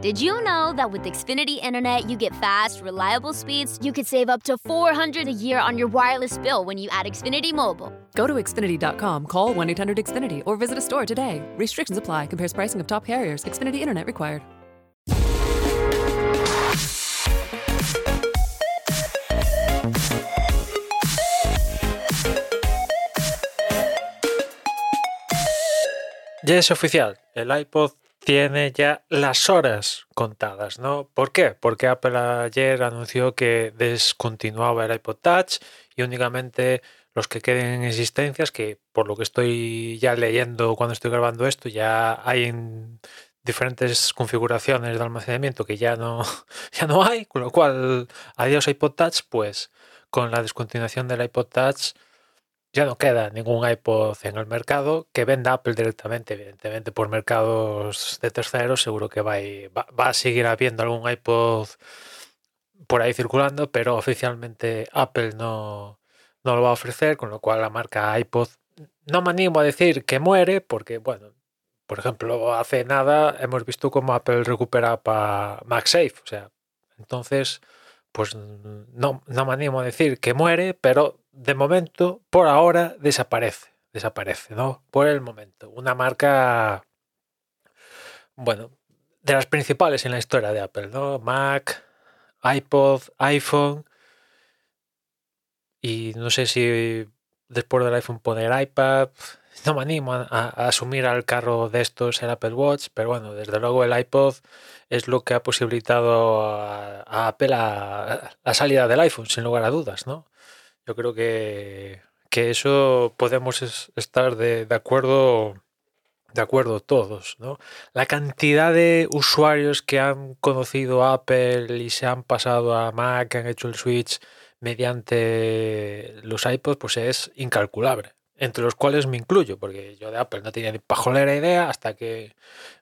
Did you know that with Xfinity Internet, you get fast, reliable speeds? You could save up to 400 a year on your wireless bill when you add Xfinity Mobile. Go to Xfinity.com, call 1 800 Xfinity, or visit a store today. Restrictions apply, compares pricing of top carriers. Xfinity Internet required. Ya es oficial, el iPod tiene ya las horas contadas, ¿no? ¿Por qué? Porque Apple ayer anunció que descontinuaba el iPod Touch y únicamente los que queden en existencias, que por lo que estoy ya leyendo cuando estoy grabando esto, ya hay en diferentes configuraciones de almacenamiento que ya no, ya no hay, con lo cual, adiós iPod Touch, pues con la descontinuación del iPod Touch ya no queda ningún iPod en el mercado que venda Apple directamente, evidentemente por mercados de terceros, seguro que va, a seguir habiendo algún iPod por ahí circulando, pero oficialmente Apple no, no lo va a ofrecer, con lo cual la marca iPod no me animo a decir que muere, porque bueno, por ejemplo, hace nada hemos visto cómo Apple recupera para MagSafe, o sea, entonces, pues no, no me animo a decir que muere, pero de momento, por ahora, desaparece. Desaparece, ¿no? Por el momento. Una marca, bueno, de las principales en la historia de Apple, ¿no? Mac, iPod, iPhone. Y no sé si después del iPhone poner iPad. No me animo a, asumir al carro de estos el Apple Watch, pero bueno, desde luego el iPod es lo que ha posibilitado a, Apple la salida del iPhone, sin lugar a dudas, ¿no? Yo creo que, eso podemos estar de, acuerdo de acuerdo todos, ¿no? La cantidad de usuarios que han conocido Apple y se han pasado a Mac, que han hecho el switch mediante los iPods, pues es incalculable. Entre los cuales me incluyo, porque yo de Apple no tenía ni pajolera idea hasta que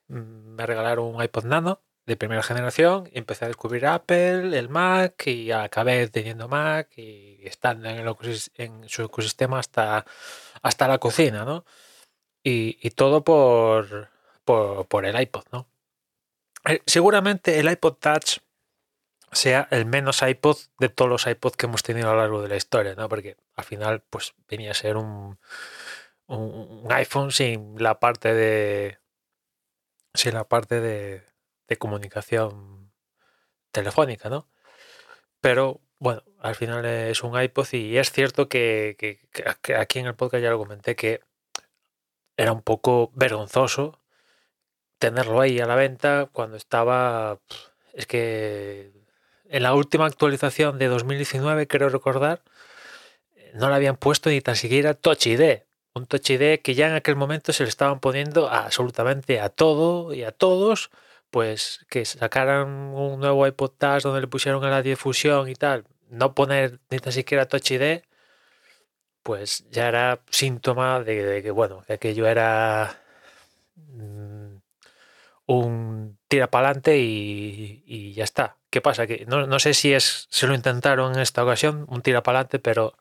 mm, me regalaron un iPod Nano de primera generación, empecé a descubrir Apple, el Mac y acabé teniendo Mac y estando en, en su ecosistema hasta, hasta la cocina, ¿no? Y, todo por, por, el iPod, ¿no? Eh, seguramente el iPod Touch sea el menos iPod de todos los iPods que hemos tenido a lo largo de la historia, ¿no? Porque al final, pues venía a ser un, un iPhone sin la parte de. sin la parte de, de comunicación telefónica, ¿no? Pero bueno, al final es un iPod y es cierto que, aquí en el podcast ya lo comenté que era un poco vergonzoso tenerlo ahí a la venta cuando estaba, es que en la última actualización de 2019, creo recordar, no le habían puesto ni tan siquiera Touch ID. Un Touch ID que ya en aquel momento se le estaban poniendo absolutamente a todo y a todos pues que sacaran un nuevo iPod Touch donde le pusieron a la difusión y tal, no poner ni tan siquiera Touch ID, pues ya era síntoma de, que, bueno, que aquello era un tira para adelante y, ya está. ¿Qué pasa? Que no, sé si es se lo intentaron en esta ocasión, un tira para adelante, pero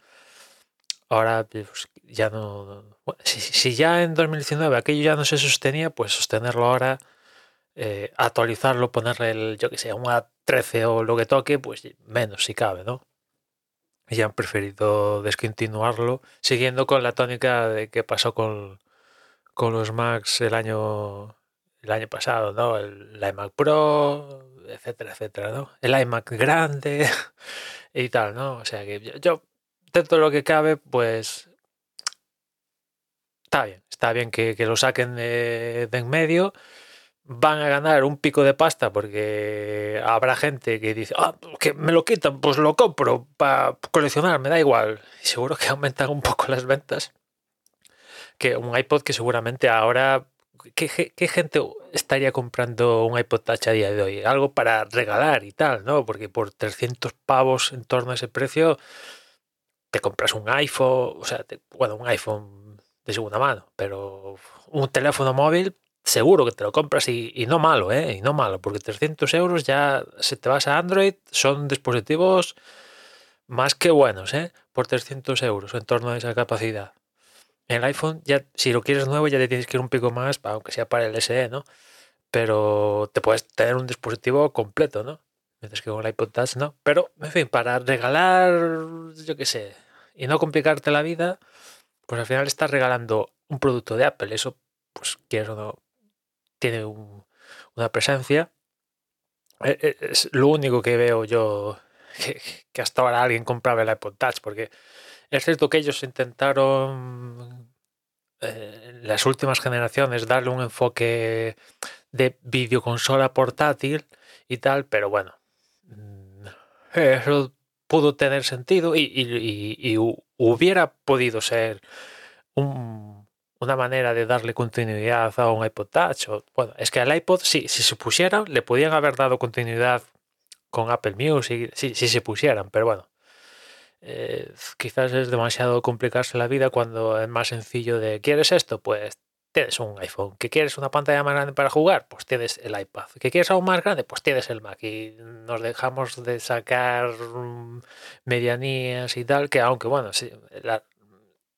ahora pues, ya no. si, si, ya en 2019 aquello ya no se sostenía, pues sostenerlo ahora eh, actualizarlo, ponerle el, yo que sé, un A13 o lo que toque, pues menos si cabe, ¿no? Y han preferido descontinuarlo, siguiendo con la tónica de que pasó con, con los Macs el año, el año pasado, ¿no? El, iMac Pro, etcétera, etcétera, ¿no? El iMac grande y tal, ¿no? O sea que yo, dentro de lo que cabe, pues está bien, está bien que, lo saquen de, en medio van a ganar un pico de pasta porque habrá gente que dice, ah, que me lo quitan, pues lo compro para coleccionar, me da igual. Seguro que aumentan un poco las ventas. Que un iPod que seguramente ahora, ¿qué, gente estaría comprando un iPod Touch a día de hoy? Algo para regalar y tal, ¿no? Porque por 300 pavos en torno a ese precio, te compras un iPhone, o sea, bueno, un iPhone de segunda mano, pero un teléfono móvil seguro que te lo compras y, no malo, ¿eh? Y no malo, porque 300 euros ya si te vas a Android son dispositivos más que buenos, ¿eh? Por 300 euros en torno a esa capacidad. El iPhone, ya si lo quieres nuevo, ya te tienes que ir un pico más, aunque sea para el SE, ¿no? pero te puedes tener un dispositivo completo, ¿no? Mientras que con el iPod Touch no. Pero, en fin, para regalar, yo qué sé, y no complicarte la vida, pues al final estás regalando un producto de Apple. Eso, pues quiero o no, tiene una presencia. E, e, es lo único que veo yo que, hasta ahora alguien compraba el iPod Touch, porque es cierto que ellos intentaron eh, en las últimas generaciones darle un enfoque de videoconsola portátil y tal, pero bueno, mm, eso pudo tener sentido y, hubiera podido ser una manera de darle continuidad a un iPod Touch. O, bueno, es que al iPod, sí, si se pusiera, le podían haber dado continuidad con Apple Music, si, si se pusieran, pero bueno. Eh, quizás es demasiado complicarse la vida cuando es más sencillo de ¿quieres esto? Pues tienes un iPhone. ¿Que quieres una pantalla más grande para jugar? Pues tienes el iPad. ¿Que quieres algo más grande? Pues tienes el Mac. Y nos dejamos de sacar mm, medianías y tal, que aunque bueno, sí,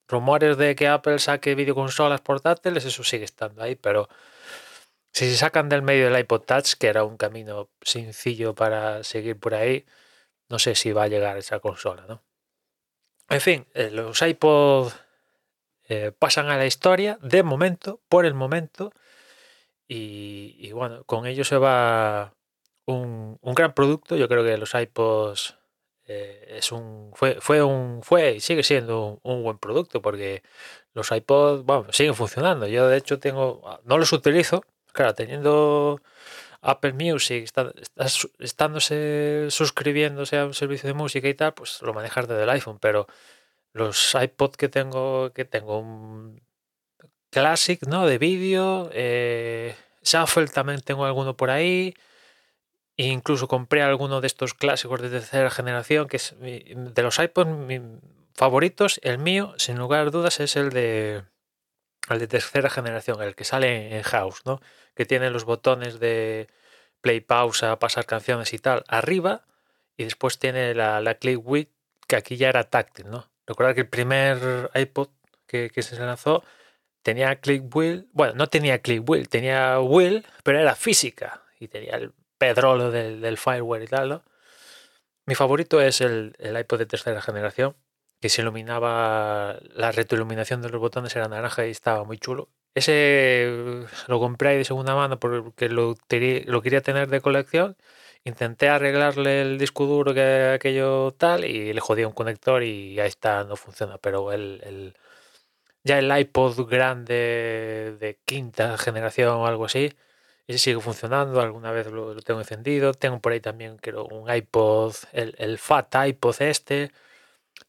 rumores de que Apple saque videoconsolas portátiles, eso sigue estando ahí, pero si se sacan del medio del iPod Touch, que era un camino sencillo para seguir por ahí, no sé si va a llegar esa consola, ¿no? En fin, eh, los iPod eh, pasan a la historia de momento, por el momento, y, bueno, con ello se va un, gran producto. Yo creo que los iPods eh, es un, fue, fue, un, fue y sigue siendo un, buen producto porque los iPods bueno, siguen funcionando. Yo de hecho tengo, no los utilizo, claro, teniendo Apple Music, está, estándose suscribiéndose a un servicio de música y tal, pues lo manejas desde el iPhone, pero los iPod que tengo, que tengo un Classic, ¿no? De vídeo, eh, Shuffle también tengo alguno por ahí, e incluso compré alguno de estos clásicos de tercera generación, que es de los iPods favoritos, el mío, sin lugar a dudas, es el de el de tercera generación, el que sale en house, ¿no? Que tiene los botones de play, pausa, pasar canciones y tal arriba, y después tiene la, click wheel, que aquí ya era táctil, ¿no? Recordad que el primer iPod que, se lanzó tenía click wheel, bueno, no tenía click wheel, tenía wheel, pero era física, y tenía el pedrolo del, del y tal. Mi favorito es el, el iPod de tercera generación, que se iluminaba, la retroiluminación de los botones era naranja y estaba muy chulo. Ese lo compré ahí de segunda mano porque lo, lo quería tener de colección. Intenté arreglarle el disco duro que aquello tal y le jodí un conector y ahí está, no funciona. Pero el, el ya el iPod grande de quinta generación o algo así, ese sigue funcionando, alguna vez lo, tengo encendido. Tengo por ahí también creo un iPod, el, el Fat iPod este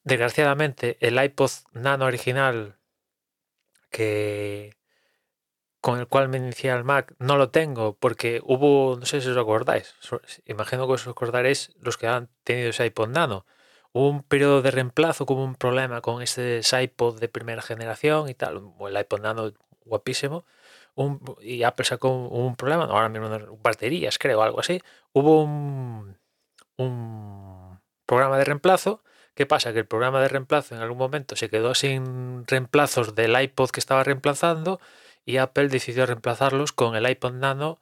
Desgraciadamente, el iPod Nano original que con el cual me inicié el Mac no lo tengo porque hubo, no sé si os acordáis, imagino que os acordaréis los que han tenido ese iPod Nano. Hubo un periodo de reemplazo, como un problema con ese iPod de primera generación y tal, el iPod Nano guapísimo. y Apple sacó un, problema, ahora mismo baterías creo, algo así. Hubo un, un programa de reemplazo ¿Qué pasa? Que el programa de reemplazo en algún momento se quedó sin reemplazos del iPod que estaba reemplazando y Apple decidió reemplazarlos con el iPod Nano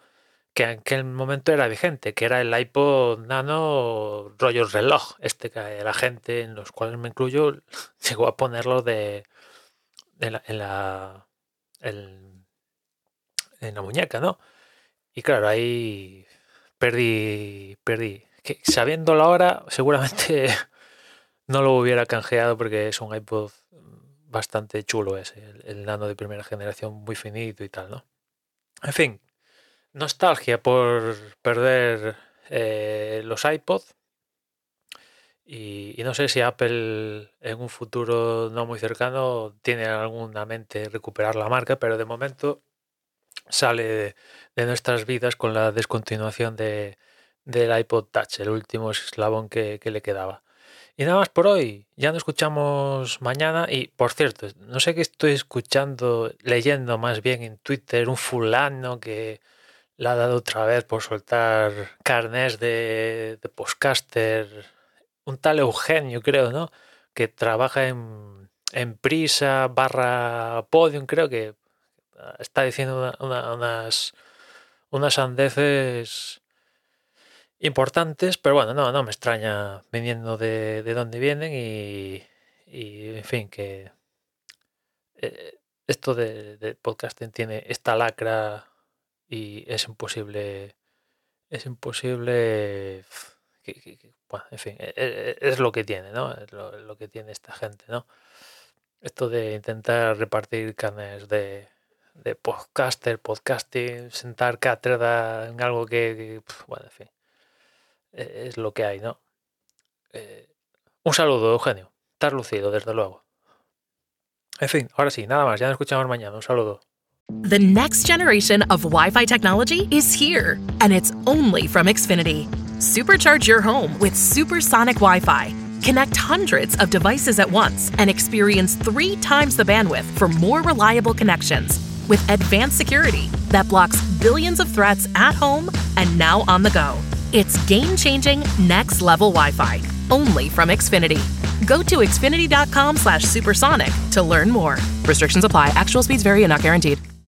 que en aquel momento era vigente, que era el iPod Nano rollo reloj, este que la gente, en los cuales me incluyo, llegó a ponerlo de, en, la, en, la, en la muñeca, ¿no? Y claro, ahí perdí, perdí. Que sabiéndolo ahora, seguramente no lo hubiera canjeado porque es un iPod bastante chulo ese, el, nano de primera generación muy finito y tal, ¿no? En fin, nostalgia por perder eh, los iPods y, no sé si Apple en un futuro no muy cercano tiene alguna mente recuperar la marca, pero de momento sale de, nuestras vidas con la descontinuación de, del iPod Touch, el último eslabón que le quedaba. Y nada más por hoy. Ya nos escuchamos mañana. Y por cierto, no sé qué estoy escuchando, leyendo más bien en Twitter, un fulano que le ha dado otra vez por soltar carnes de, de postcaster. Un tal Eugenio, creo, ¿no? Que trabaja en, en Prisa barra Podium, creo que está diciendo unas unas sandeces importantes, pero bueno, no, no me extraña viniendo de, de dónde vienen y, y, en fin, que eh, esto de, de, podcasting tiene esta lacra y es imposible, es imposible, bueno, en fin, es, e, es, lo que tiene, ¿no? Es lo, que tiene esta gente, ¿no? Esto de intentar repartir carnes de, de podcaster, podcasting, sentar cátedra en algo que, bueno, en fin, e, es lo que hay, ¿no? Eh, un saludo, Eugenio. Estás lucido, desde luego. En fin, ahora sí, nada más. Ya nos escuchamos mañana. Un saludo. The next generation of Wi Fi technology is here, and it's only from Xfinity. Supercharge your home with supersonic Wi Fi. Connect hundreds of devices at once and experience three times the bandwidth for more reliable connections. With advanced security that blocks billions of threats at home and now on the go. It's game changing, next level Wi Fi, only from Xfinity. Go to xfinity.com slash supersonic to learn more. Restrictions apply, actual speeds vary and not guaranteed.